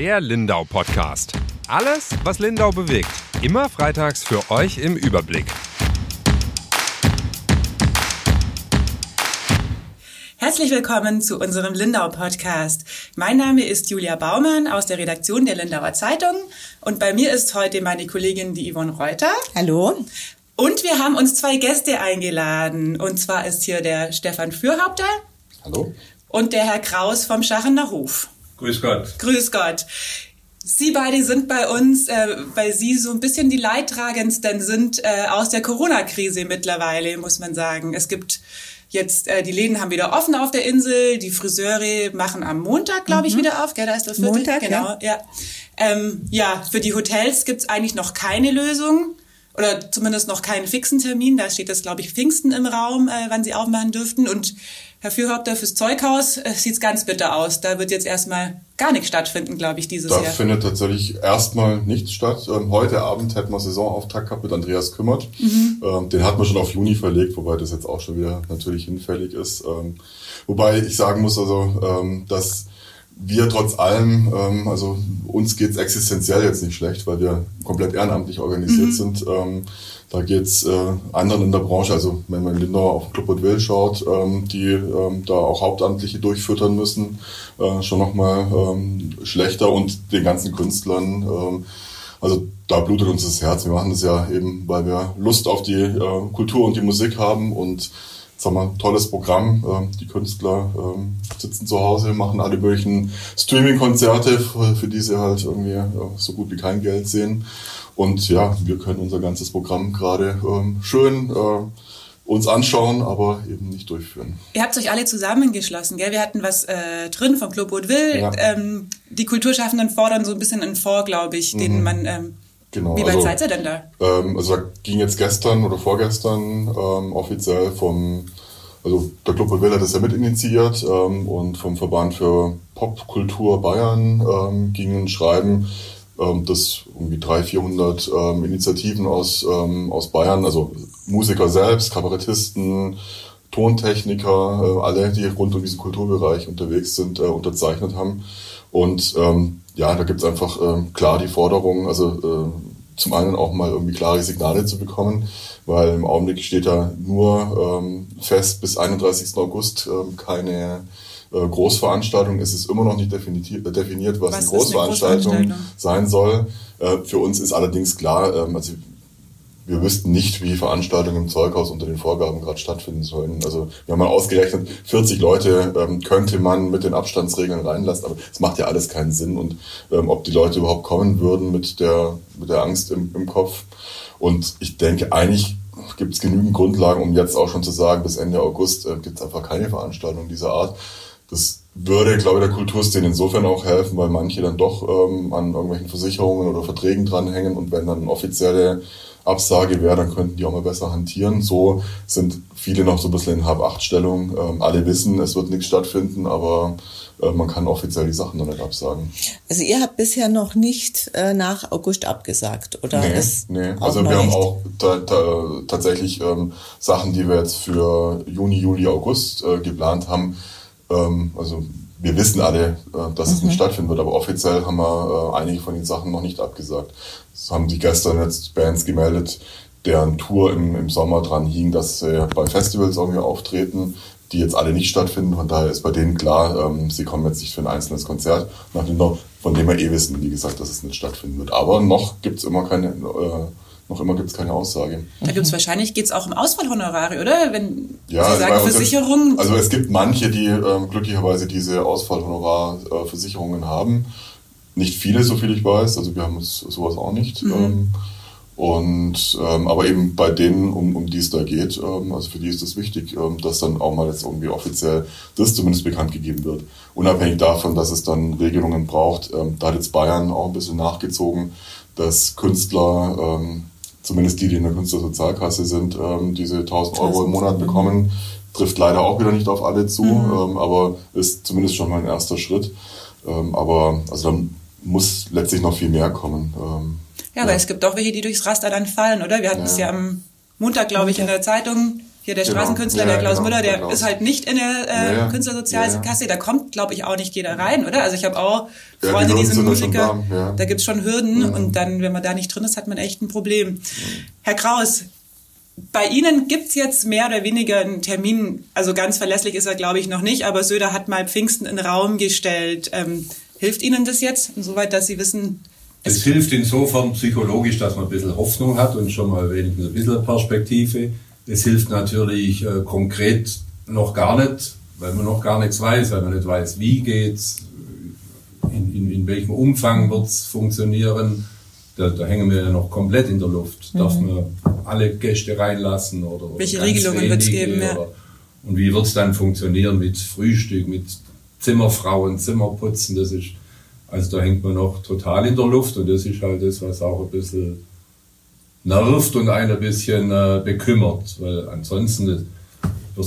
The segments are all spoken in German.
Der Lindau Podcast. Alles, was Lindau bewegt. Immer freitags für euch im Überblick. Herzlich willkommen zu unserem Lindau Podcast. Mein Name ist Julia Baumann aus der Redaktion der Lindauer Zeitung und bei mir ist heute meine Kollegin die Yvonne Reuter. Hallo. Und wir haben uns zwei Gäste eingeladen. Und zwar ist hier der Stefan Fürhaupter. Hallo. Und der Herr Kraus vom Schachener Hof. Grüß Gott. Grüß Gott. Sie beide sind bei uns, äh, weil Sie so ein bisschen die Leidtragendsten sind äh, aus der Corona-Krise mittlerweile, muss man sagen. Es gibt jetzt, äh, die Läden haben wieder offen auf der Insel, die Friseure machen am Montag, glaube ich, mhm. wieder auf, gell? Da ist der vierte. Montag, genau, ja. Ja, ähm, ja für die Hotels gibt's eigentlich noch keine Lösung oder zumindest noch keinen fixen Termin. Da steht das, glaube ich, Pfingsten im Raum, äh, wann sie aufmachen dürften. Und Herr Fürhaupter, fürs Zeughaus äh, sieht's ganz bitter aus. Da wird jetzt erstmal gar nichts stattfinden, glaube ich, dieses da Jahr. Da findet tatsächlich erstmal nichts statt. Ähm, heute Abend hätten wir Saisonauftakt gehabt mit Andreas Kümmert. Mhm. Ähm, den hat man schon auf Juni verlegt, wobei das jetzt auch schon wieder natürlich hinfällig ist. Ähm, wobei ich sagen muss, also, ähm, dass wir trotz allem, ähm, also uns geht's existenziell jetzt nicht schlecht, weil wir komplett ehrenamtlich organisiert mhm. sind. Ähm, da geht's äh, anderen in der Branche, also wenn man in Lindau auf Club und Will schaut, ähm, die ähm, da auch Hauptamtliche durchfüttern müssen, äh, schon nochmal ähm, schlechter und den ganzen Künstlern. Ähm, also da blutet uns das Herz. Wir machen das ja eben, weil wir Lust auf die äh, Kultur und die Musik haben und Wir ein tolles Programm. Ähm, die Künstler ähm, sitzen zu Hause, machen alle möglichen Streaming-Konzerte, für die sie halt irgendwie so gut wie kein Geld sehen. Und ja, wir können unser ganzes Programm gerade ähm, schön äh, uns anschauen, aber eben nicht durchführen. Ihr habt euch alle zusammengeschlossen, gell? Wir hatten was äh, drin vom Club Hauteville. Ja. Ähm, die Kulturschaffenden fordern so ein bisschen einen Vor, glaube ich, den mhm. man ähm, Genau. Wie weit also, seid ihr denn da? Ähm, also da ging jetzt gestern oder vorgestern ähm, offiziell vom, also der Club Will hat das ja mitinitiiert ähm, und vom Verband für Popkultur Bayern ähm, ging ein Schreiben, ähm, das irgendwie 300, 400 ähm, Initiativen aus, ähm, aus Bayern, also Musiker selbst, Kabarettisten, Tontechniker, äh, alle, die rund um diesen Kulturbereich unterwegs sind, äh, unterzeichnet haben. Und ähm, ja, da gibt's einfach äh, klar die Forderung, also äh, zum einen auch mal irgendwie klare Signale zu bekommen, weil im Augenblick steht da nur ähm, fest bis 31. August ähm, keine äh, Großveranstaltung. Es ist immer noch nicht definiert, definiert was, was eine, Großveranstaltung eine, Großveranstaltung sein soll. Äh, für uns ist allerdings klar, ähm, also wir wüssten nicht, wie Veranstaltungen im Zeughaus unter den Vorgaben gerade stattfinden sollen. Also wir haben mal ausgerechnet, 40 Leute ähm, könnte man mit den Abstandsregeln reinlassen, aber es macht ja alles keinen Sinn. Und ähm, ob die Leute überhaupt kommen würden mit der, mit der Angst im, im Kopf. Und ich denke, eigentlich gibt es genügend Grundlagen, um jetzt auch schon zu sagen, bis Ende August äh, gibt es einfach keine Veranstaltung dieser Art. Das würde, glaube ich, der Kulturszene insofern auch helfen, weil manche dann doch ähm, an irgendwelchen Versicherungen oder Verträgen dranhängen und wenn dann offizielle Absage wäre, dann könnten die auch mal besser hantieren. So sind viele noch so ein bisschen in Hab-Acht-Stellung. Ähm, alle wissen, es wird nichts stattfinden, aber äh, man kann offiziell die Sachen noch nicht absagen. Also ihr habt bisher noch nicht äh, nach August abgesagt, oder? Nee, nee. also wir haben auch ta ta tatsächlich ähm, Sachen, die wir jetzt für Juni, Juli, August äh, geplant haben. Ähm, also wir wissen alle, äh, dass es nicht mhm. stattfinden wird, aber offiziell haben wir äh, einige von den Sachen noch nicht abgesagt. Es haben sich gestern jetzt Bands gemeldet, deren Tour im, im Sommer dran hing, dass sie bei Festivals irgendwie auftreten, die jetzt alle nicht stattfinden. Von daher ist bei denen klar, ähm, sie kommen jetzt nicht für ein einzelnes Konzert, nach dem, von dem wir eh wissen, wie gesagt, dass es nicht stattfinden wird. Aber noch gibt's immer keine äh, noch immer gibt es keine Aussage. Da gibt es wahrscheinlich, geht es auch um Ausfallhonorare, oder? Wenn ja, Sie sagen Versicherungen. Also es gibt manche, die ähm, glücklicherweise diese Ausfallhonorarversicherungen haben. Nicht viele, so viel ich weiß. Also wir haben sowas auch nicht. Mhm. Ähm, und ähm, aber eben bei denen, um, um die es da geht, ähm, also für die ist es wichtig, ähm, dass dann auch mal jetzt irgendwie offiziell das zumindest bekannt gegeben wird. Unabhängig davon, dass es dann Regelungen braucht, ähm, da hat jetzt Bayern auch ein bisschen nachgezogen, dass Künstler ähm, zumindest die, die in der Künstlersozialkasse sind, ähm, diese 1000 Euro im Monat bekommen. Trifft leider auch wieder nicht auf alle zu, mhm. ähm, aber ist zumindest schon mal ein erster Schritt. Ähm, aber also dann muss letztlich noch viel mehr kommen. Ähm, ja, ja, aber es gibt auch welche, die durchs Raster dann fallen, oder? Wir hatten es ja. ja am Montag, glaube ich, in der Zeitung. Hier der Genau. Straßenkünstler, Ja, der Klaus genau, Müller, der Klaus. ist halt nicht in der äh, Ja, ja. Künstlersozialkasse. Da kommt, glaube ich, auch nicht jeder rein, oder? Also ich habe auch Freunde, die sind Musiker. da, ja. Da gibt's schon Hürden und dann, wenn man da nicht drin ist, hat man echt ein Problem. Herr Kraus, bei Ihnen gibt's jetzt mehr oder weniger einen Termin, also ganz verlässlich ist er, glaube ich, noch nicht, aber Söder hat mal Pfingsten in den Raum gestellt. Ähm, hilft Ihnen das jetzt, insoweit, dass Sie wissen, Es hilft insofern psychologisch, dass man ein bisschen Hoffnung hat und schon mal wenigstens ein bisschen Perspektive. Es hilft natürlich äh, konkret noch gar nicht, weil man noch gar nichts weiß, weil man nicht weiß, wie geht's, in, in, in welchem Umfang wird's funktionieren. Da, da hängen wir ja noch komplett in der Luft. Darf man alle Gäste reinlassen oder, oder Mhm. Welche Regelungen wird's wenige geben, ja. Oder, und wie wird's dann funktionieren mit Frühstück, mit Zimmerfrauen, Zimmerputzen? Das ist also da hängt man noch total in der Luft und das ist halt das, was auch ein bisschen nervt und einen ein bisschen äh, bekümmert, weil ansonsten das,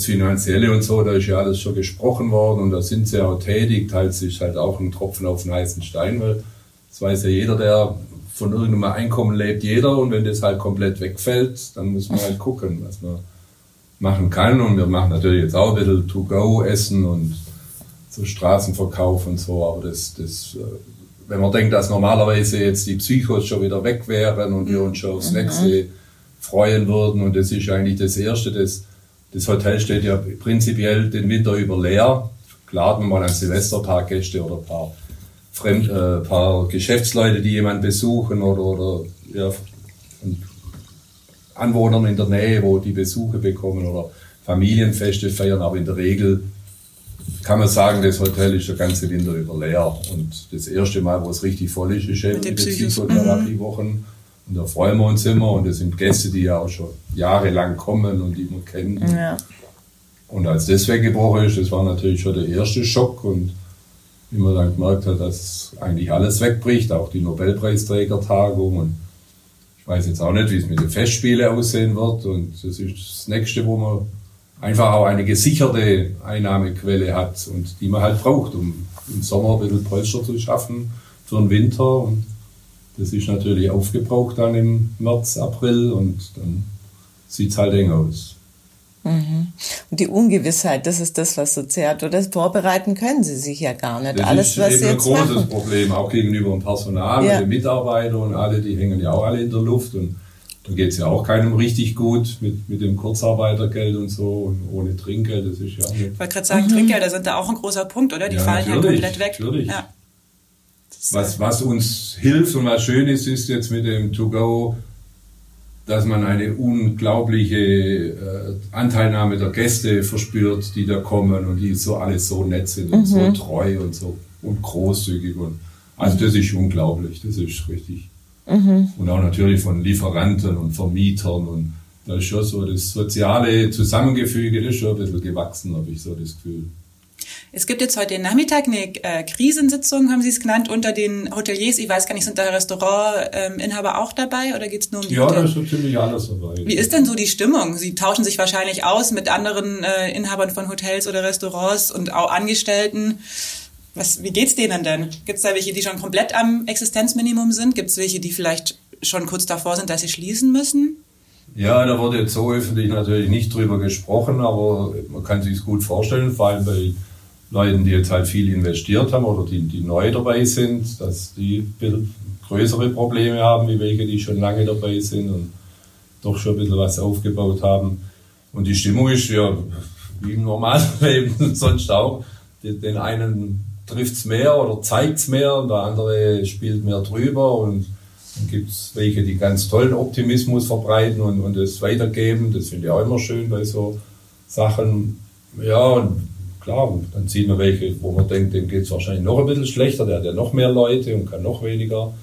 Finanzielle und so, da ist ja alles schon gesprochen worden und da sind sie auch tätig, teils ist halt auch ein Tropfen auf den heißen Stein, weil das weiß ja jeder, der von irgendeinem Einkommen lebt, jeder und wenn das halt komplett wegfällt, dann muss man halt gucken, was man machen kann und wir machen natürlich jetzt auch ein bisschen To-Go-Essen und so Straßenverkauf und so, aber das, das, äh, wenn man denkt, dass normalerweise jetzt die Psychos schon wieder weg wären und wir uns schon aufs nächste freuen würden und das ist eigentlich das Erste, das, das Hotel steht ja prinzipiell den Winter über leer. Klar, wir mal an Silvester ein paar Gäste oder ein paar, Fremd, äh, paar Geschäftsleute, die jemanden besuchen oder, oder ja, Anwohnern in der Nähe, wo die Besuche bekommen oder Familienfeste feiern, aber in der Regel kann man sagen, das Hotel ist der ganze Winter über leer. Und das erste Mal, wo es richtig voll ist, ist eben Mit den Psychos. Psychotherapiewochen. Und da freuen wir uns immer. Und das sind Gäste, die ja auch schon jahrelang kommen und die man kennt. Ja. Und als das weggebrochen ist, das war natürlich schon der erste Schock. Und wie man dann gemerkt hat, dass eigentlich alles wegbricht, auch die Nobelpreisträgertagung. Und ich weiß jetzt auch nicht, wie es mit den Festspielen aussehen wird. Und das ist das Nächste, wo man einfach auch eine gesicherte Einnahmequelle hat und die man halt braucht, um im Sommer ein bisschen Polster zu schaffen für den Winter. Und das ist natürlich aufgebraucht dann im März, April und dann sieht es halt eng aus. Und die Ungewissheit, das ist das, was so zehrt. Oder das vorbereiten können sie sich ja gar nicht. Das Alles, ist was eben ein großes machen. Problem, auch gegenüber dem Personal Ja. und den Mitarbeitern und alle, die hängen ja auch alle in der Luft und da geht es ja auch keinem richtig gut mit, mit dem Kurzarbeitergeld und so und ohne Trinkgeld, das ist ja auch nicht. Ich wollte gerade sagen, Trinkgelder sind da auch ein großer Punkt, oder? Die Ja, fallen ja komplett weg. natürlich. Ja. Was, äh, was uns hilft und was schön ist, ist jetzt mit dem To-Go, dass man eine unglaubliche äh, Anteilnahme der Gäste verspürt, die da kommen und die so alle so nett sind und so treu und so und großzügig und also das ist unglaublich, das ist richtig. Und auch natürlich von Lieferanten und Vermietern und da ist schon so das soziale Zusammengefüge, das ist schon ein bisschen gewachsen, habe ich so das Gefühl. Es gibt jetzt heute Nachmittag eine äh, Krisensitzung, haben Sie es genannt, unter den Hoteliers. Ich weiß gar nicht, sind da Restaurantinhaber auch dabei oder geht's nur um die Ja, da ist so ziemlich alles dabei. Wie ist denn so die Stimmung? Sie tauschen sich wahrscheinlich aus mit anderen äh, Inhabern von Hotels oder Restaurants und auch Angestellten. Was, wie geht's denen denn? Gibt's da welche, die schon komplett am Existenzminimum sind? Gibt's welche, die vielleicht schon kurz davor sind, dass sie schließen müssen? Ja, da wurde jetzt so öffentlich natürlich nicht drüber gesprochen, aber man kann sich es gut vorstellen, vor allem bei Leuten, die jetzt halt viel investiert haben oder die, die neu dabei sind, dass die größere Probleme haben, wie welche, die schon lange dabei sind und doch schon ein bisschen was aufgebaut haben. Und die Stimmung ist ja wie im normalen Leben sonst auch. Den einen trifft's mehr oder zeigt's mehr und der andere spielt mehr drüber und dann gibt's welche, die ganz tollen Optimismus verbreiten und, und das weitergeben. Das finde ich auch immer schön bei so Sachen. Ja, und klar, und dann sieht man welche, wo man denkt, dem geht's wahrscheinlich noch ein bisschen schlechter, der hat ja noch mehr Leute und kann noch weniger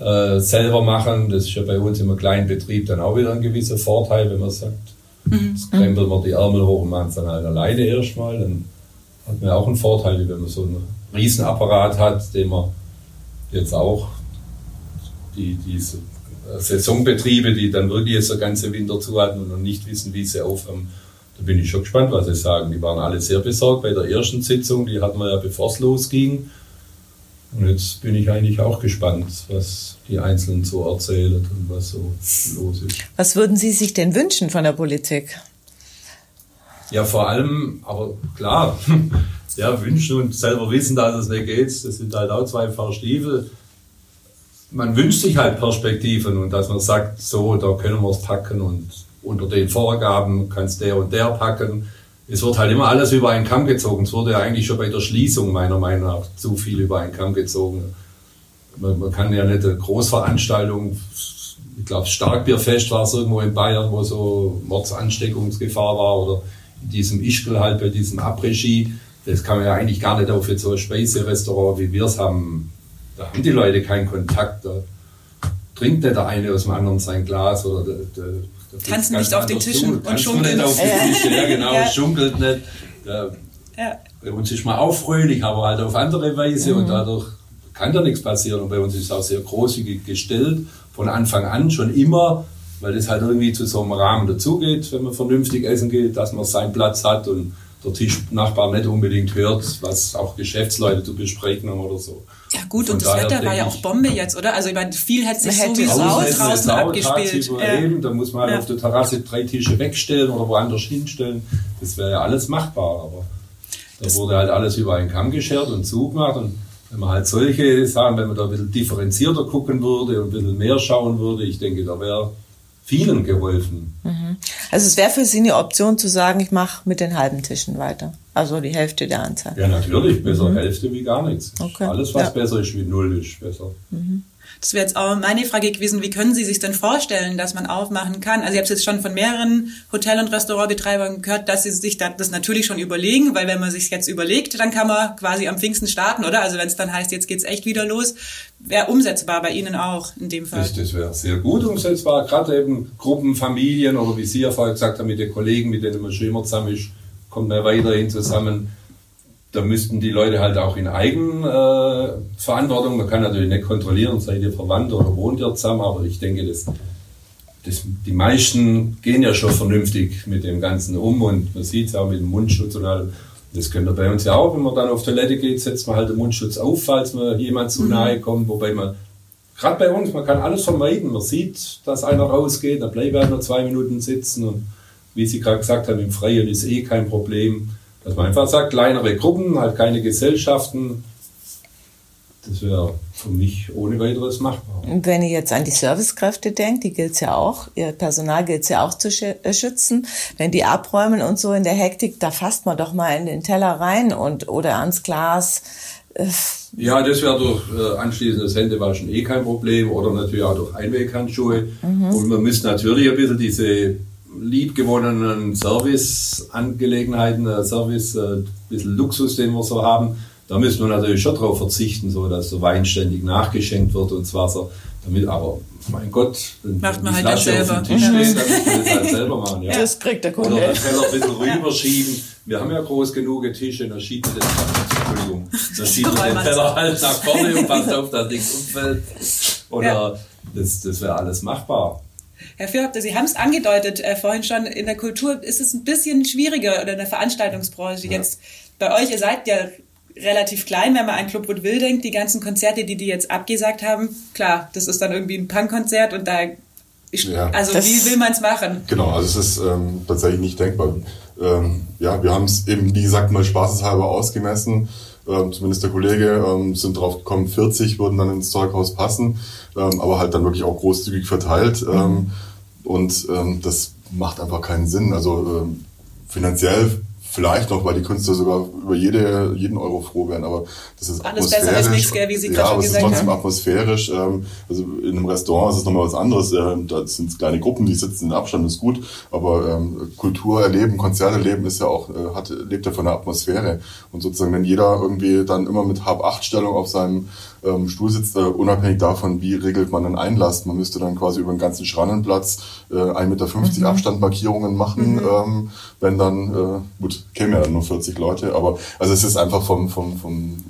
äh, selber machen. Das ist ja bei uns im kleinen Betrieb dann auch wieder ein gewisser Vorteil, wenn man sagt, jetzt krempeln wir die Ärmel hoch und machen es dann halt alleine erstmal. Dann hat man auch einen Vorteil, wenn man so einen Riesenapparat hat, den man jetzt auch die, diese Saisonbetriebe, die dann wirklich jetzt der ganze Winter zu hatten und noch nicht wissen, wie sie aufhören. Da bin ich schon gespannt, was sie sagen. Die waren alle sehr besorgt bei der ersten Sitzung, die hatten wir ja bevor es losging. Und jetzt bin ich eigentlich auch gespannt, was die Einzelnen so erzählen und was so los ist. Was würden Sie sich denn wünschen von der Politik? Ja, vor allem, aber klar, ja, wünschen und selber wissen, dass es nicht geht, das sind halt auch zwei Paar Stiefel. Man wünscht sich halt Perspektiven und dass man sagt, so, da können wir es packen und unter den Vorgaben kann es der und der packen. Es wird halt immer alles über einen Kamm gezogen. Es wurde ja eigentlich schon bei der Schließung meiner Meinung nach zu viel über einen Kamm gezogen. Man, man kann ja nicht eine Großveranstaltung, ich glaube Starkbierfest war es irgendwo in Bayern, wo so Mordsansteckungsgefahr war oder diesem Ischgl halt bei diesem Après-Ski. Das kann man ja eigentlich gar nicht auf jetzt so ein Speiserestaurant, wie wir es haben. Da haben die Leute keinen Kontakt. Da trinkt nicht der eine aus dem anderen sein Glas oder der, der, der Tanzen nicht auf den Tischen und schunkeln. nicht auf den Tischen, ja genau, Ja. schunkelt nicht. Da, Ja. bei uns ist man auch fröhlich, aber halt auf andere Weise und dadurch kann da nichts passieren. Und bei uns ist es auch sehr großzügig gestellt, von Anfang an schon immer, weil das halt irgendwie zu so einem Rahmen dazugeht, wenn man vernünftig essen geht, dass man seinen Platz hat und der Tischnachbar nicht unbedingt hört, was auch Geschäftsleute zu besprechen haben oder so. Ja gut, Von und das Wetter war ja auch Bombe jetzt, oder? Also ich meine, viel hat sich hätte sowieso Draußen draußen abgespielt. Ja. eben, da muss man halt Ja. auf der Terrasse drei Tische wegstellen oder woanders hinstellen. Das wäre ja alles machbar, aber da wurde halt alles über einen Kamm geschert und zugemacht und wenn man halt solche Sachen, wenn man da ein bisschen differenzierter gucken würde und ein bisschen mehr schauen würde, ich denke, da wäre vielen geholfen. Also es wäre für Sie eine Option zu sagen, ich mache mit den halben Tischen weiter. Also die Hälfte der Anzahl. Ja, natürlich, besser Hälfte wie gar nichts. Okay. Alles, was Ja. besser ist wie null, ist besser. Das wäre jetzt auch meine Frage gewesen, wie können Sie sich denn vorstellen, dass man aufmachen kann? Also ich habe jetzt schon von mehreren Hotel- und Restaurantbetreibern gehört, dass sie sich da- das natürlich schon überlegen, weil wenn man sich jetzt überlegt, dann kann man quasi am Pfingsten starten, oder? Also wenn es dann heißt, jetzt geht's echt wieder los, wäre umsetzbar bei Ihnen auch in dem Fall. Das, das wäre sehr gut umsetzbar, gerade eben Gruppen, Familien oder wie Sie ja vorher gesagt haben, mit den Kollegen, mit denen man schon immer zusammen ist, kommt man weiterhin zusammen. Da müssten die Leute halt auch in Eigenverantwortung, äh, Verantwortung, man kann natürlich nicht kontrollieren, seid ihr verwandt oder wohnt ihr zusammen, aber ich denke, das, das, die meisten gehen ja schon vernünftig mit dem Ganzen um und man sieht es auch mit dem Mundschutz und allem. Das könnt ihr bei uns ja auch, wenn man dann auf Toilette geht, setzt man halt den Mundschutz auf, falls man jemand zu nahe kommt, wobei man gerade bei uns, man kann alles vermeiden. Man sieht, dass einer rausgeht, dann bleibt er nur zwei Minuten sitzen und wie Sie gerade gesagt haben, im Freien ist eh kein Problem. Dass man einfach sagt, kleinere Gruppen, halt keine Gesellschaften, das wäre für mich ohne weiteres machbar. Und wenn ihr jetzt an die Servicekräfte denkt, die gilt ja auch, ihr Personal gilt ja auch zu äh, schützen. Wenn die abräumen und so in der Hektik, da fasst man doch mal in den Teller rein und oder ans Glas. Äh, Ja, das wäre durch äh, anschließendes Händewaschen eh kein Problem oder natürlich auch durch Einweghandschuhe. Und man müsste natürlich ein bisschen diese liebgewonnenen Service-Angelegenheiten, äh, Service, äh, ein bisschen Luxus, den wir so haben, da müssen wir natürlich schon darauf verzichten, so dass der Wein ständig nachgeschenkt wird und das Wasser. Damit, aber mein Gott, wenn Macht man die halt dann Flasche auf selber. dem Tisch Ja. steht, dann muss man das halt selber machen. Ja. Das kriegt der Kunde. Oder den Teller ein bisschen rüberschieben. Wir haben ja groß genug Tische, dann schiebt man den, Entschuldigung, dann schiebt man den Teller halt nach vorne und passt auf, dass nichts umfällt. Oder Ja. das, das wäre alles machbar. Herr Fürhafter, Sie haben es angedeutet äh, vorhin schon, in der Kultur ist es ein bisschen schwieriger oder in der Veranstaltungsbranche. Jetzt bei euch, ihr seid ja relativ klein, wenn man an Club Woodville denkt, die ganzen Konzerte, die die jetzt abgesagt haben, klar, das ist dann irgendwie ein Punkkonzert und da ist, Ja. also Das- wie will man es machen? Genau, also es ist ähm, tatsächlich nicht denkbar. Ähm, ja, wir haben es eben, wie gesagt, mal spaßeshalber ausgemessen. Ähm, zumindest der Kollege ähm, sind drauf gekommen, 40 würden dann ins Zeughaus passen, ähm, aber halt dann wirklich auch großzügig verteilt. Ähm, und ähm, das macht einfach keinen Sinn. Also ähm, finanziell vielleicht noch, weil die Künstler sogar über jede, jeden Euro froh wären, aber das ist Alles besser als nichts, gell, wie Sie ja, gerade schon aber es ist gesagt trotzdem haben. atmosphärisch. Ähm, also in einem Restaurant ist es nochmal was anderes. Ähm, da sind es kleine Gruppen, die sitzen in Abstand, ist gut. Aber ähm, Kultur erleben, Konzerte erleben ist ja auch, äh, hat, lebt ja von der Atmosphäre. Und sozusagen, wenn jeder irgendwie dann immer mit Hab-Acht-Stellung auf seinem ähm, Stuhl sitzt, äh, unabhängig davon, wie regelt man einen Einlass. Man müsste dann quasi über den ganzen Schrannenplatz äh, 1,50 Meter Abstandmarkierungen machen, ähm, wenn dann, äh, gut, kämen ja dann nur 40 Leute, aber also es ist einfach vom, vom, vom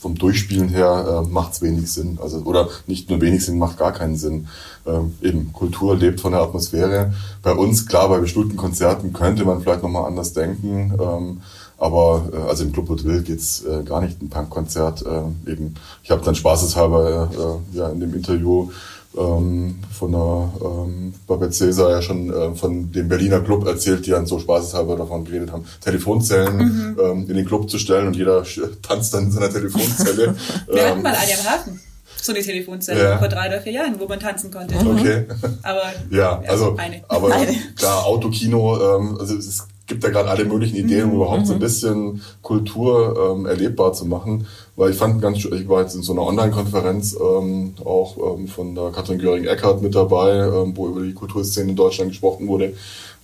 vom Durchspielen her äh, macht es wenig Sinn. Also, oder nicht nur wenig Sinn, macht gar keinen Sinn. Ähm, eben, Kultur lebt von der Atmosphäre. Bei uns, klar, bei bestimmten Konzerten könnte man vielleicht nochmal anders denken. Ähm, aber äh, also im Club Woodville geht's äh, gar nicht, ein Punkkonzert. Äh, eben, ich habe dann spaßeshalber äh, ja, in dem Interview ähm, von der ähm, Babette Cäsar ja schon äh, von dem Berliner Club erzählt, die dann so spaßeshalber davon geredet haben, Telefonzellen mhm. ähm, in den Club zu stellen und jeder tanzt dann in seiner Telefonzelle. Wir hatten ähm, mal eine am Hafen so eine Telefonzelle ja. vor drei oder vier Jahren, wo man tanzen konnte. Okay. Aber ja, also eine. aber eine. klar Autokino, ähm, also es ist gibt ja gerade alle möglichen Ideen, um mhm. überhaupt so ein mhm. bisschen Kultur ähm, erlebbar zu machen. Weil ich fand ganz, ich war jetzt in so einer Online-Konferenz ähm, auch ähm, von der Katrin Göring-Eckardt mit dabei, ähm, wo über die Kulturszene in Deutschland gesprochen wurde.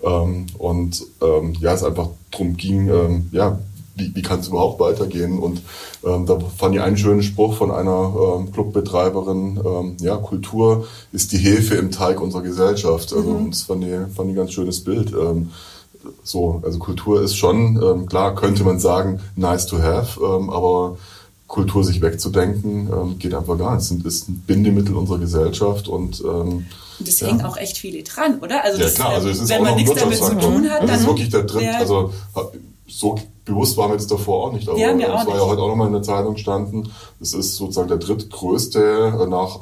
Ähm, und ähm, ja, es einfach darum ging, ähm, ja, wie, wie kann es überhaupt weitergehen? Und ähm, da fand ich einen schönen Spruch von einer ähm, Clubbetreiberin, ähm, ja, Kultur ist die Hefe im Teig unserer Gesellschaft. Also mhm. das fand ich, fand ich ein ganz schönes Bild. Ähm, so, also Kultur ist schon, ähm, klar, könnte man sagen, nice to have, ähm, aber Kultur sich wegzudenken, ähm, geht einfach gar nicht. Es ist ein Bindemittel unserer Gesellschaft und ähm, es ja. hängen auch echt viele dran, oder? Also ja, das, klar, also es ist wenn auch man nichts damit zu tun hat, dann das ist wirklich der dritte, also so bewusst war mir jetzt davor auch nicht, aber es war ja heute auch nochmal in der Zeitung gestanden, es ist sozusagen der drittgrößte äh, nach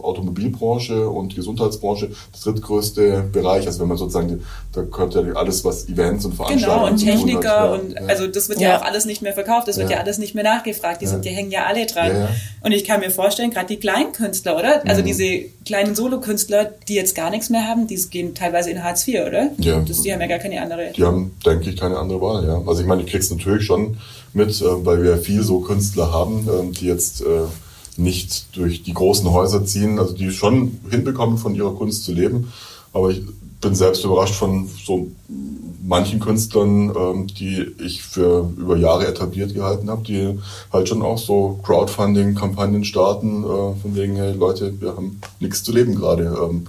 Automobilbranche und Gesundheitsbranche das drittgrößte Bereich. Also wenn man sozusagen, da gehört ja alles, was Events und Veranstaltungen Genau, und Techniker und ja. also das wird ja. ja. auch alles nicht mehr verkauft, das wird ja, alles nicht mehr nachgefragt, die, sind, die hängen ja alle dran. Und ich kann mir vorstellen, gerade die kleinen Künstler, oder? Also mhm. diese kleinen Solokünstler, die jetzt gar nichts mehr haben, die gehen teilweise in Hartz IV, oder? Ja. Das, die haben ja gar keine andere. Die haben, denke ich, keine andere Wahl, ja. Also ich meine, ich krieg's natürlich schon mit, äh, weil wir viel so Künstler haben, ähm, die jetzt äh, nicht durch die großen Häuser ziehen, also die schon hinbekommen, von ihrer Kunst zu leben. Aber ich bin selbst überrascht von so manchen Künstlern, ähm, die ich für über Jahre etabliert gehalten habe, die halt schon auch so Crowdfunding-Kampagnen starten, äh, von wegen, hey Leute, wir haben nichts zu leben gerade. Ähm,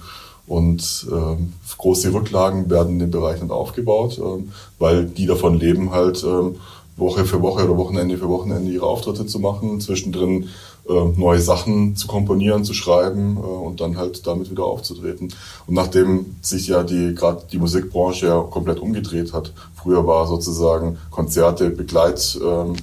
und ähm, große Rücklagen werden in den Bereichen aufgebaut, ähm, weil die davon leben, halt ähm, Woche für Woche oder Wochenende für Wochenende ihre Auftritte zu machen, zwischendrin neue Sachen zu komponieren, zu schreiben äh, und dann halt damit wieder aufzutreten. Und nachdem sich ja die gerade die Musikbranche ja komplett umgedreht hat, früher war sozusagen Konzerte Begleit ähm,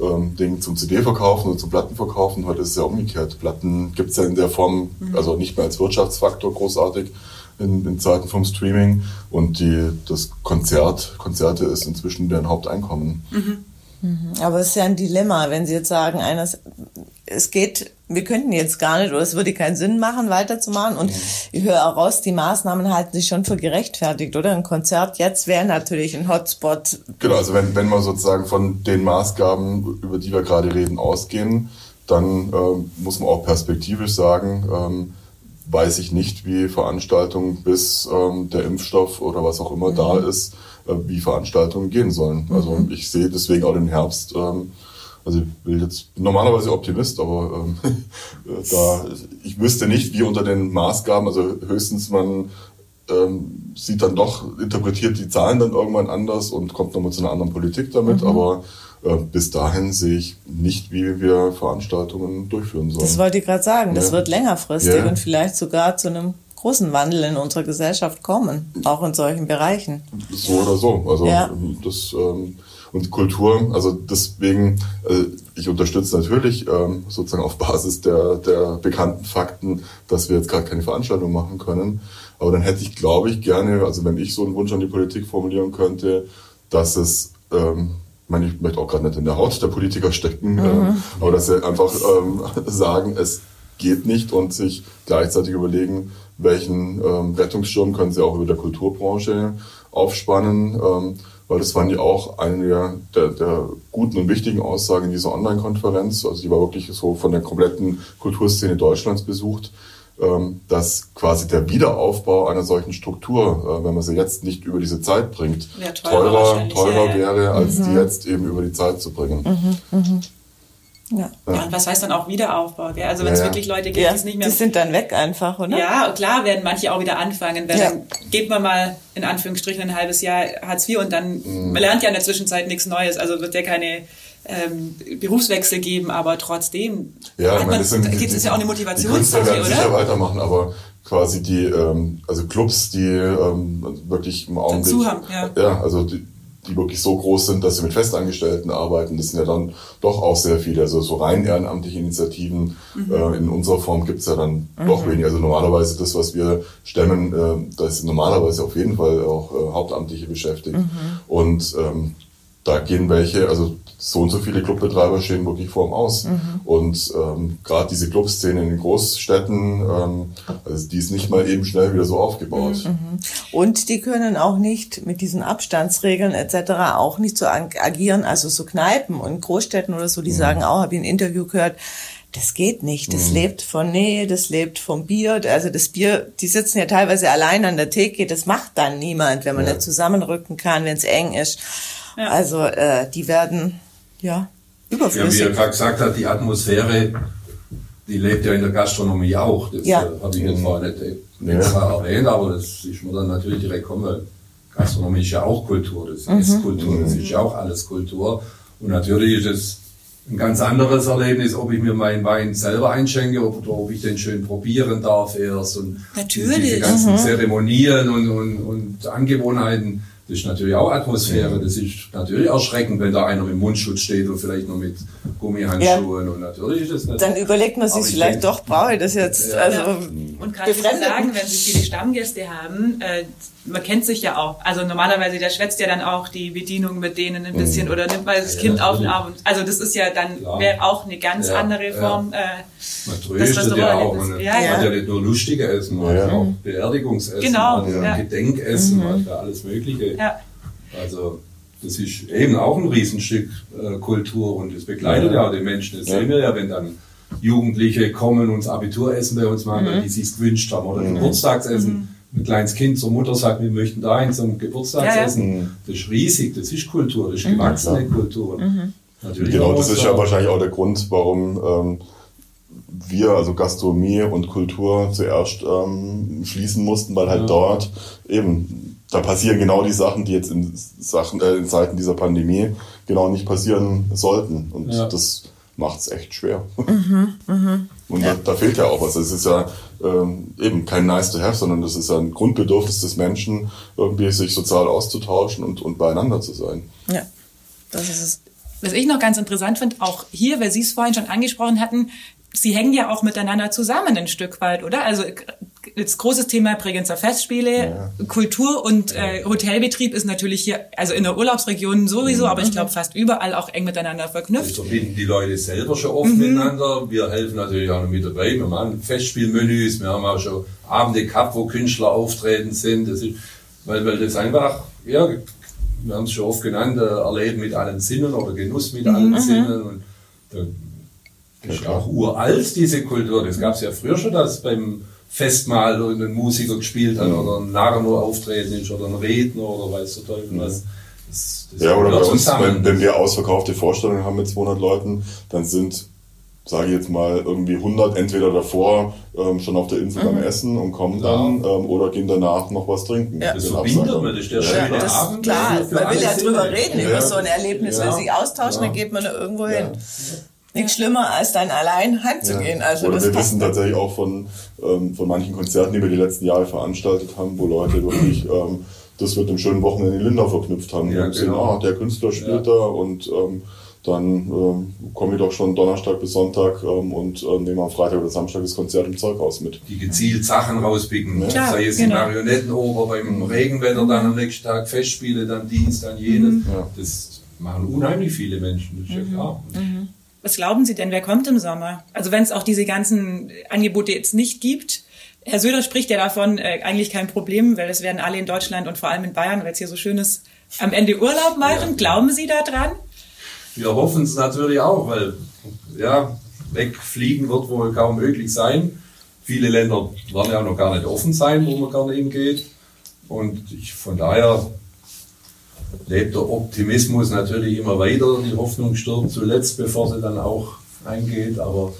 ähm, Ding zum CD verkaufen und zum Platten verkaufen. Heute ist es ja umgekehrt. Platten gibt's ja in der Form, mhm. also nicht mehr als Wirtschaftsfaktor großartig in, in Zeiten vom Streaming. Und die, das Konzert, Konzerte ist inzwischen deren Haupteinkommen. Mhm. Mhm. Aber es ist ja ein Dilemma, wenn Sie jetzt sagen, eines, es geht, wir könnten jetzt gar nicht, oder es würde keinen Sinn machen, weiterzumachen. Und ich höre auch raus, die Maßnahmen halten sich schon für gerechtfertigt, oder? Ein Konzert jetzt wäre natürlich ein Hotspot. Genau, also wenn, wenn wir sozusagen von den Maßgaben, über die wir gerade reden, ausgehen, dann ähm, muss man auch perspektivisch sagen, ähm, weiß ich nicht, wie Veranstaltungen bis ähm, der Impfstoff oder was auch immer mhm. da ist, äh, wie Veranstaltungen gehen sollen. Mhm. Also ich sehe deswegen auch den Herbst ähm, also ich will jetzt normalerweise Optimist, aber ähm, da ich wüsste nicht, wie unter den Maßgaben, also höchstens man ähm, sieht dann doch, interpretiert die Zahlen dann irgendwann anders und kommt nochmal zu einer anderen Politik damit, mhm. aber äh, bis dahin sehe ich nicht, wie wir Veranstaltungen durchführen sollen. Das wollte ich gerade sagen, das ja. wird längerfristig ja. und vielleicht sogar zu einem großen Wandel in unserer Gesellschaft kommen, auch in solchen Bereichen. So oder so. Also ja. das ähm, und Kultur, also deswegen, äh, ich unterstütze natürlich ähm, sozusagen auf Basis der, der bekannten Fakten, dass wir jetzt gerade keine Veranstaltung machen können. Aber dann hätte ich, glaube ich, gerne, also wenn ich so einen Wunsch an die Politik formulieren könnte, dass es, ähm, ich meine, ich möchte auch gerade nicht in der Haut der Politiker stecken, äh, mhm. äh, aber dass sie einfach ähm, sagen, es geht nicht und sich gleichzeitig überlegen, welchen ähm, Rettungsschirm können sie auch über der Kulturbranche aufspannen. Ähm, weil das waren ja auch eine der, der guten und wichtigen Aussagen in dieser Online-Konferenz. Also die war wirklich so von der kompletten Kulturszene Deutschlands besucht, ähm, dass quasi der Wiederaufbau einer solchen Struktur, äh, wenn man sie jetzt nicht über diese Zeit bringt, ja, teurer, teurer, ja, ja. wäre, als mhm. die jetzt eben über die Zeit zu bringen. Mhm, mh. Ja. ja, und was heißt dann auch Wiederaufbau? Gell? Also wenn es ja, wirklich Leute gibt, ja, die es nicht mehr... Die sind dann weg einfach, oder? Ja, klar werden manche auch wieder anfangen. Weil ja. Dann geht man mal in Anführungsstrichen ein halbes Jahr Hartz IV und dann mhm. man lernt ja in der Zwischenzeit nichts Neues. Also wird ja keine ähm, Berufswechsel geben, aber trotzdem ja, ich meine, das sind, gibt es ja auch eine Motivation. Die Künstler werden sicher weitermachen, aber quasi die, ähm, also Clubs, die ähm, wirklich im Augenblick... Dazu haben, ja. Ja, also die, die wirklich so groß sind, dass sie mit Festangestellten arbeiten. Das sind ja dann doch auch sehr viele. Also so rein ehrenamtliche Initiativen mhm. äh, in unserer Form gibt's ja dann mhm. doch weniger. Also normalerweise das, was wir stemmen, äh, da ist normalerweise auf jeden Fall auch äh, Hauptamtliche beschäftigt. Mhm. Und ähm, da gehen welche, also so und so viele Clubbetreiber stehen wirklich vor dem Aus. Mhm. Und ähm, gerade diese Clubszene in den Großstädten, ähm, also die ist nicht mal eben schnell wieder so aufgebaut. Mhm. Und die können auch nicht mit diesen Abstandsregeln etc. auch nicht so agieren, also so Kneipen und Großstädten oder so, die mhm. sagen auch, habe ich ein Interview gehört, das geht nicht. Das mhm. lebt von Nähe, das lebt vom Bier. Also das Bier, die sitzen ja teilweise allein an der Theke, das macht dann niemand, wenn man ja. nicht zusammenrücken kann, wenn es eng ist. Ja. Also äh, die werden ja, überflüssig. Ja, wie er gerade gesagt hat, die Atmosphäre, die lebt ja in der Gastronomie auch. Das ja. äh, habe ich jetzt vorher nicht extra ja. erwähnt, aber das ist mir dann natürlich direkt kommen. Gastronomie ist ja auch Kultur, das mhm. ist Kultur, das ist ja auch alles Kultur. Und natürlich ist es ein ganz anderes Erlebnis, ob ich mir meinen Wein selber einschenke oder ob ich den schön probieren darf erst und natürlich. diese ganzen mhm. Zeremonien und, und, und Angewohnheiten das ist natürlich auch Atmosphäre. Das ist natürlich erschreckend, wenn da einer mit Mundschutz steht und vielleicht noch mit Gummihandschuhen. Ja. Und natürlich ist das nicht. Dann überlegt man sich vielleicht denke, doch, brauche ich das jetzt? Ja. Also, und gerade sagen, wenn Sie viele Stammgäste haben, äh, man kennt sich ja auch. Also normalerweise, der schwätzt ja dann auch die Bedienung mit denen ein bisschen mhm. oder nimmt mal das ja, Kind auf den Arm. Also das ist ja dann wäre auch eine ganz ja, andere Form. Ja. Äh, man tröstet ja auch. Man ja, hat ja nicht nur lustige Essen, man hat auch Beerdigungsessen, genau, man hat Gedenkessen, man hat alles Mögliche. Also das ist eben auch ein Riesenstück äh, Kultur und das begleitet ja, den Menschen. Das sehen wir ja, wenn dann Jugendliche kommen und das Abituressen bei uns machen, mhm. weil die sich gewünscht haben oder mhm. Geburtstagsessen. Mhm ein kleines Kind zur Mutter sagt, wir möchten da hin zum Geburtstagsessen. Ja, ja. Das ist riesig, das ist Kultur, das ist mhm. gewachsene. Kultur. Mhm. Natürlich genau, das ist ja wahrscheinlich auch der Grund, warum ähm, wir, also Gastronomie und Kultur, zuerst ähm, schließen mussten, weil halt ja. dort eben, da passieren genau die Sachen, die jetzt in, Sachen, äh, in Zeiten dieser Pandemie genau nicht passieren sollten. Und das macht es echt schwer. Mhm, mh. Und ja. da, da, fehlt ja auch was. Es ist ja ähm, eben kein nice to have, sondern das ist ja ein Grundbedürfnis des Menschen, irgendwie sich sozial auszutauschen und, und beieinander zu sein. Ja, das ist es. Was ich noch ganz interessant finde, auch hier, weil Sie es vorhin schon angesprochen hatten, Sie hängen ja auch miteinander zusammen ein Stück weit, oder? Also jetzt großes Thema Bregenzer Festspiele, ja. Kultur und äh, Hotelbetrieb ist natürlich hier, also in der Urlaubsregion sowieso, mhm. aber ich glaube fast überall auch eng miteinander verknüpft. Wir verbinden die Leute selber schon oft mhm. miteinander. Wir helfen natürlich auch noch mit dabei. Wir machen Festspielmenüs, wir haben auch schon Abende gehabt, wo Künstler auftreten sind. Das ist, weil, weil das einfach, ja, wir haben es schon oft genannt, äh, Erleben mit allen Sinnen oder Genuss mit mhm. allen. Sinnen. Und da, das ist auch uralt, diese Kultur. Das gab es ja früher schon, dass beim Festmahl ein Musiker gespielt hat mhm. oder ein Narren auftreten ist oder ein Redner oder weiß der Teufel mhm. was. Das, das ja, oder bei uns, wenn, wenn, wir ausverkaufte Vorstellungen haben mit 200 Leuten, dann sind, sage ich jetzt mal, irgendwie 100 entweder davor ähm, schon auf der Insel mhm. beim Essen und kommen ja. dann ähm, oder gehen danach noch was trinken. Ja. Das verbindet man, das ist der ja. schöne das Abend. Klar, man will ja drüber reden, über so ein Erlebnis, wenn sie austauschen, dann geht man da irgendwo hin nichts schlimmer, als dann allein heimzugehen. Ja. Also Oder wir wissen tatsächlich auch von, ähm, von manchen Konzerten, die wir die letzten Jahre veranstaltet haben, wo Leute wirklich ähm, das mit einem schönen Wochenende in Lindau verknüpft haben. Ja, genau. sehen, ah, der Künstler spielt ja. da und ähm, dann ähm, komme ich doch schon Donnerstag bis Sonntag ähm, und äh, nehme am Freitag oder Samstag das Konzert im Zeughaus mit. Die gezielt Sachen rauspicken, ne? Klar, sei es genau. Marionettenoper beim Regenwetter, dann am nächsten Tag Festspiele, dann dies, dann jenes. Mhm. Ja. Das machen unheimlich viele Menschen, das ist mhm. ja klar. Mhm. Was glauben Sie denn, wer kommt im Sommer? Also wenn es auch diese ganzen Angebote jetzt nicht gibt. Herr Söder spricht ja davon, äh, eigentlich kein Problem, weil es werden alle in Deutschland und vor allem in Bayern, weil es hier so schön ist, am Ende Urlaub machen. Ja. Glauben Sie da dran? Wir hoffen es natürlich auch, weil ja, wegfliegen wird wohl kaum möglich sein. Viele Länder werden ja auch noch gar nicht offen sein, wo man gerne hingeht. Und ich, von daher lebt der Optimismus natürlich immer weiter. Die Hoffnung stirbt zuletzt, bevor sie dann auch eingeht. Aber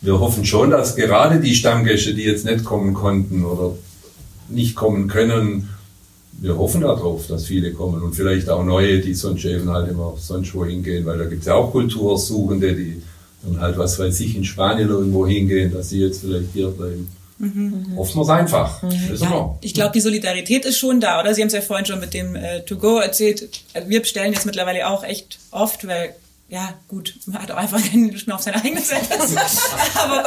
wir hoffen schon, dass gerade die Stammgäste, die jetzt nicht kommen konnten oder nicht kommen können, wir hoffen darauf, dass viele kommen und vielleicht auch neue, die sonst eben halt immer sonst wo hingehen, weil da gibt es ja auch Kultursuchende, die dann halt, was weiß ich, in Spanien irgendwo hingehen, dass sie jetzt vielleicht hier bleiben. Mhm. Hoffen wir es einfach. Mhm. Ja, ich glaube, die Solidarität ist schon da, oder? Sie haben es ja vorhin schon mit dem äh, To-Go erzählt. Wir bestellen jetzt mittlerweile auch echt oft, weil ja, gut, man hat auch einfach keine Lust mehr auf sein eigenes Essen. Aber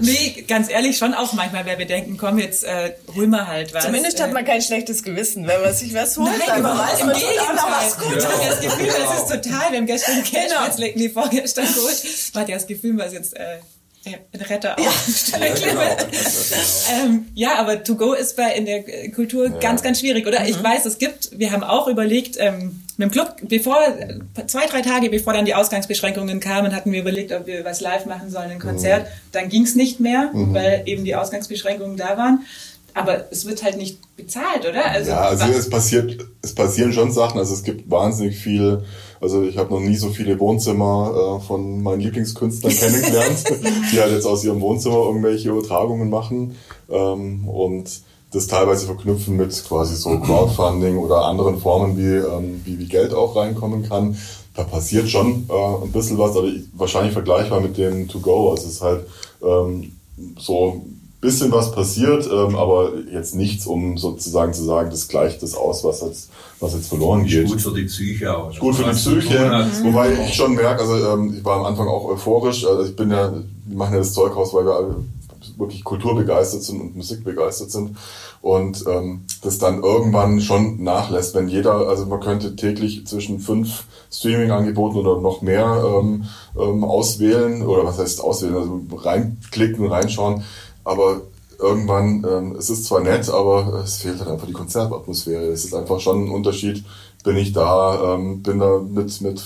nee, ganz ehrlich, schon auch manchmal, weil wir denken, komm, jetzt äh, holen wir halt was. Zumindest hat man kein schlechtes Gewissen, wenn man sich was holt. Nein, dann weiß auch noch was Gutes. Ja. Man hat das Gefühl, das ist total, wir haben gestern Cash genau. nee, vorgestern geholt. Man hat ja das Gefühl, was jetzt... Äh, ein Retter auch. Ja, ja, genau. ähm, ja, aber To Go ist bei in der Kultur ja. ganz, ganz schwierig, oder? Mhm. Ich weiß, es gibt, wir haben auch überlegt, ähm, mit dem Club, bevor, zwei, drei Tage bevor dann die Ausgangsbeschränkungen kamen, hatten wir überlegt, ob wir was live machen sollen, ein Konzert. Mhm. Dann ging's nicht mehr, mhm. weil eben die Ausgangsbeschränkungen da waren. Aber es wird halt nicht bezahlt, oder? Also, ja, also es passiert, es passieren schon Sachen. Also es gibt wahnsinnig viel also ich habe noch nie so viele Wohnzimmer äh, von meinen Lieblingskünstlern kennengelernt, die halt jetzt aus ihrem Wohnzimmer irgendwelche Übertragungen machen ähm, und das teilweise verknüpfen mit quasi so Crowdfunding oder anderen Formen, wie, ähm, wie, wie Geld auch reinkommen kann. Da passiert schon äh, ein bisschen was, aber wahrscheinlich vergleichbar mit dem To-Go. Also es ist halt ähm, so bisschen was passiert, ähm, aber jetzt nichts, um sozusagen zu sagen, das gleicht das aus, was jetzt, was jetzt verloren geht. Gut für die Psyche auch. Gut für die Psyche, wobei ich schon merke, also ähm, ich war am Anfang auch euphorisch, also ich bin ja, wir machen ja das Zeughaus, weil wir alle wirklich kulturbegeistert sind und musikbegeistert sind. Und ähm, das dann irgendwann schon nachlässt, wenn jeder, also man könnte täglich zwischen fünf Streaming-Angeboten oder noch mehr ähm, ähm, auswählen oder was heißt auswählen, also reinklicken und reinschauen aber irgendwann, ähm, es ist zwar nett, aber es fehlt halt einfach die Konzertatmosphäre. Es ist einfach schon ein Unterschied. Bin ich da, ähm, bin da mit, mit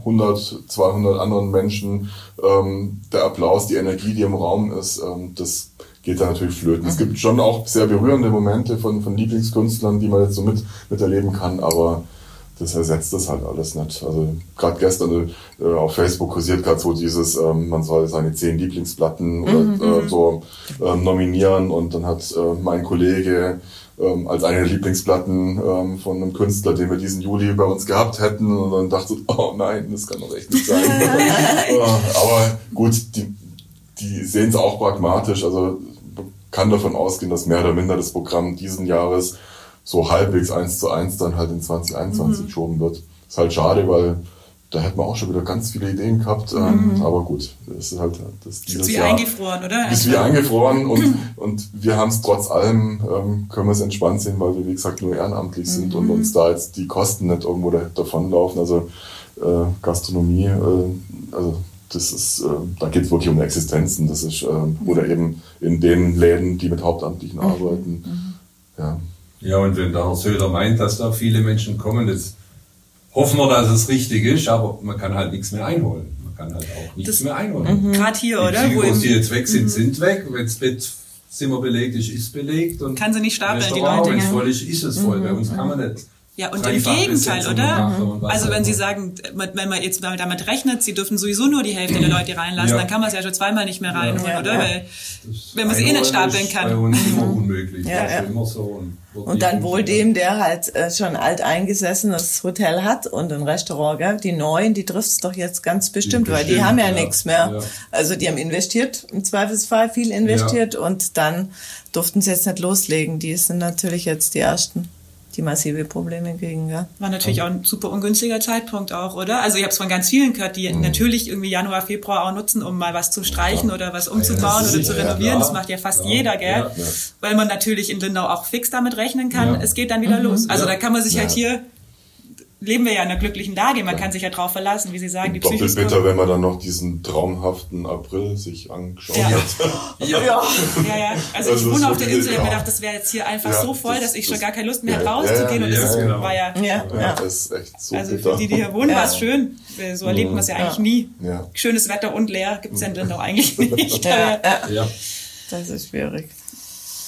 100, 200 anderen Menschen, ähm, der Applaus, die Energie, die im Raum ist, ähm, das geht da natürlich flöten. Mhm. Es gibt schon auch sehr berührende Momente von, von Lieblingskünstlern, die man jetzt so mit, miterleben kann, aber das ersetzt das halt alles nicht. Also gerade gestern äh, auf Facebook kursiert gerade so dieses, ähm, man soll seine zehn Lieblingsplatten mhm. oder, äh, so äh, nominieren und dann hat äh, mein Kollege ähm, als eine der Lieblingsplatten ähm, von einem Künstler, den wir diesen Juli bei uns gehabt hätten und dann dachte oh nein, das kann doch echt nicht sein. aber gut, die, die sehen es auch pragmatisch, also kann davon ausgehen, dass mehr oder minder das Programm diesen Jahres so halbwegs eins zu eins dann halt in 2021 mhm. geschoben wird. Ist halt schade, weil da hätten wir auch schon wieder ganz viele Ideen gehabt. Ähm, mhm. aber gut, das ist halt das dieses ist wie Jahr eingefroren, oder? Ist wie eingefroren und, und wir haben es trotz allem, ähm, können wir es entspannt sehen, weil wir, wie gesagt, nur ehrenamtlich sind und mhm. uns da jetzt die Kosten nicht irgendwo davonlaufen. Also äh, Gastronomie, äh, also das ist, äh, da geht es wirklich um Existenzen. Das ist, äh, oder eben in den Läden, die mit Hauptamtlichen arbeiten. Ja. Ja, und wenn der Herr Söder meint, dass da viele Menschen kommen, jetzt hoffen wir, dass es richtig ist, aber man kann halt nichts mehr einholen. Man kann halt auch nichts das, mehr einholen. Mhm. Gerade hier, die oder? Psychos, die jetzt weg sind, mhm. sind weg. Wenn das Bett Zimmer belegt ist, ist belegt. Und kann sie nicht stapeln, die Leute. Wenn es voll ist, ist es voll. Mhm. Bei uns kann man nicht ja, und im Gegenteil, oder? Also wenn Sie sagen, wenn man jetzt damit rechnet, Sie dürfen sowieso nur die Hälfte der Leute reinlassen, ja. dann kann man es ja schon zweimal nicht mehr reinholen, ja, oder? Ja. Weil, wenn man sie eh nicht stapeln kann. Bei uns immer unmöglich. Ja, ja. Immer so und, dann wohl dem, der halt äh, schon alt eingesessenes Hotel hat und ein Restaurant, gell? die Neuen, die trifft es doch jetzt ganz bestimmt, die weil bestimmt, die haben ja, ja nichts mehr. Also die haben investiert, im Zweifelsfall viel investiert und dann durften sie jetzt nicht loslegen. Die sind natürlich jetzt die Ersten die massive Probleme kriegen. Ja. War natürlich auch ein super ungünstiger Zeitpunkt auch, oder? Also ich habe es von ganz vielen gehört, die mhm. natürlich irgendwie Januar, Februar auch nutzen, um mal was zu streichen ja. oder was umzubauen ja, oder zu renovieren. das macht ja fast jeder, gell? Weil man natürlich in Lindau auch fix damit rechnen kann. Es geht dann wieder mhm. los. Also da kann man sich halt hier leben wir ja in einer glücklichen Lage. Man kann sich ja drauf verlassen, wie Sie sagen. Die Doppelt bitter, wenn man dann noch diesen traumhaften April sich angeschaut ja. hat. ja. ja. ja, ja. Also, also ich wohne auf der Insel. Ich habe mir gedacht, das wäre jetzt hier einfach ja, so voll, das, dass ich schon gar keine Lust mehr habe, rauszugehen. und das genau. war ja, ja, ja. das ist echt so Also bitter. für die, die hier wohnen, war es schön. So erlebt man es ja eigentlich nie. Schönes Wetter und leer gibt es ja in Lindau eigentlich nicht. ja. ja. Das ist schwierig.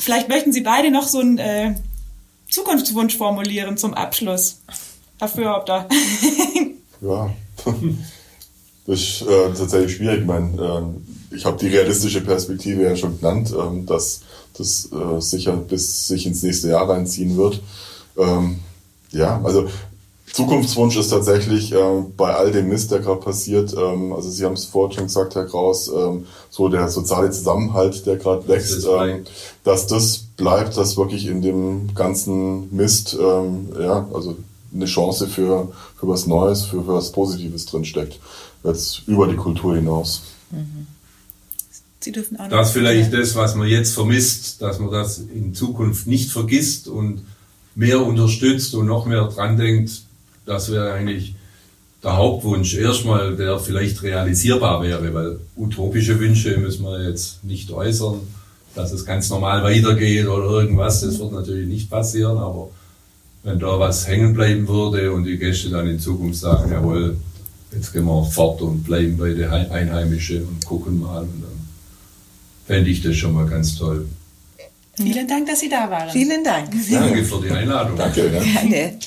Vielleicht möchten Sie beide noch so einen äh, Zukunftswunsch formulieren zum Abschluss. Befürworter. ja, das ist äh, tatsächlich schwierig. Ich meine, äh, ich habe die realistische Perspektive ja schon genannt, äh, dass das äh, sicher bis sich ins nächste Jahr reinziehen wird. Ähm, ja, also Zukunftswunsch ist tatsächlich äh, bei all dem Mist, der gerade passiert, ähm, also Sie haben es vorhin schon gesagt, Herr Kraus, ähm, so der soziale Zusammenhalt, der gerade wächst, Das ähm, dass das bleibt, dass wirklich in dem ganzen Mist, ähm, ja, also eine Chance für, für was Neues, für, für was Positives drinsteckt. Jetzt über die Kultur hinaus. Sie dürfen auch. Das vielleicht das, was man jetzt vermisst, dass man das in Zukunft nicht vergisst und mehr unterstützt und noch mehr dran denkt, das wäre eigentlich der Hauptwunsch. Erstmal, der vielleicht realisierbar wäre, weil utopische Wünsche müssen wir jetzt nicht äußern, dass es ganz normal weitergeht oder irgendwas. Das wird natürlich nicht passieren, aber wenn da was hängen bleiben würde und die Gäste dann in Zukunft sagen, jawohl, jetzt gehen wir fort und bleiben bei Hei- Einheimischen und gucken mal und dann fände ich das schon mal ganz toll. Vielen Dank, dass Sie da waren. Vielen Dank. Danke für die Einladung. Danke. Ja. Gerne.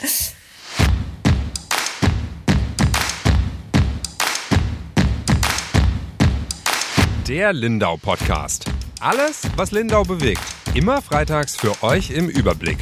Der Lindau Podcast. Alles, was Lindau bewegt. Immer freitags für euch im Überblick.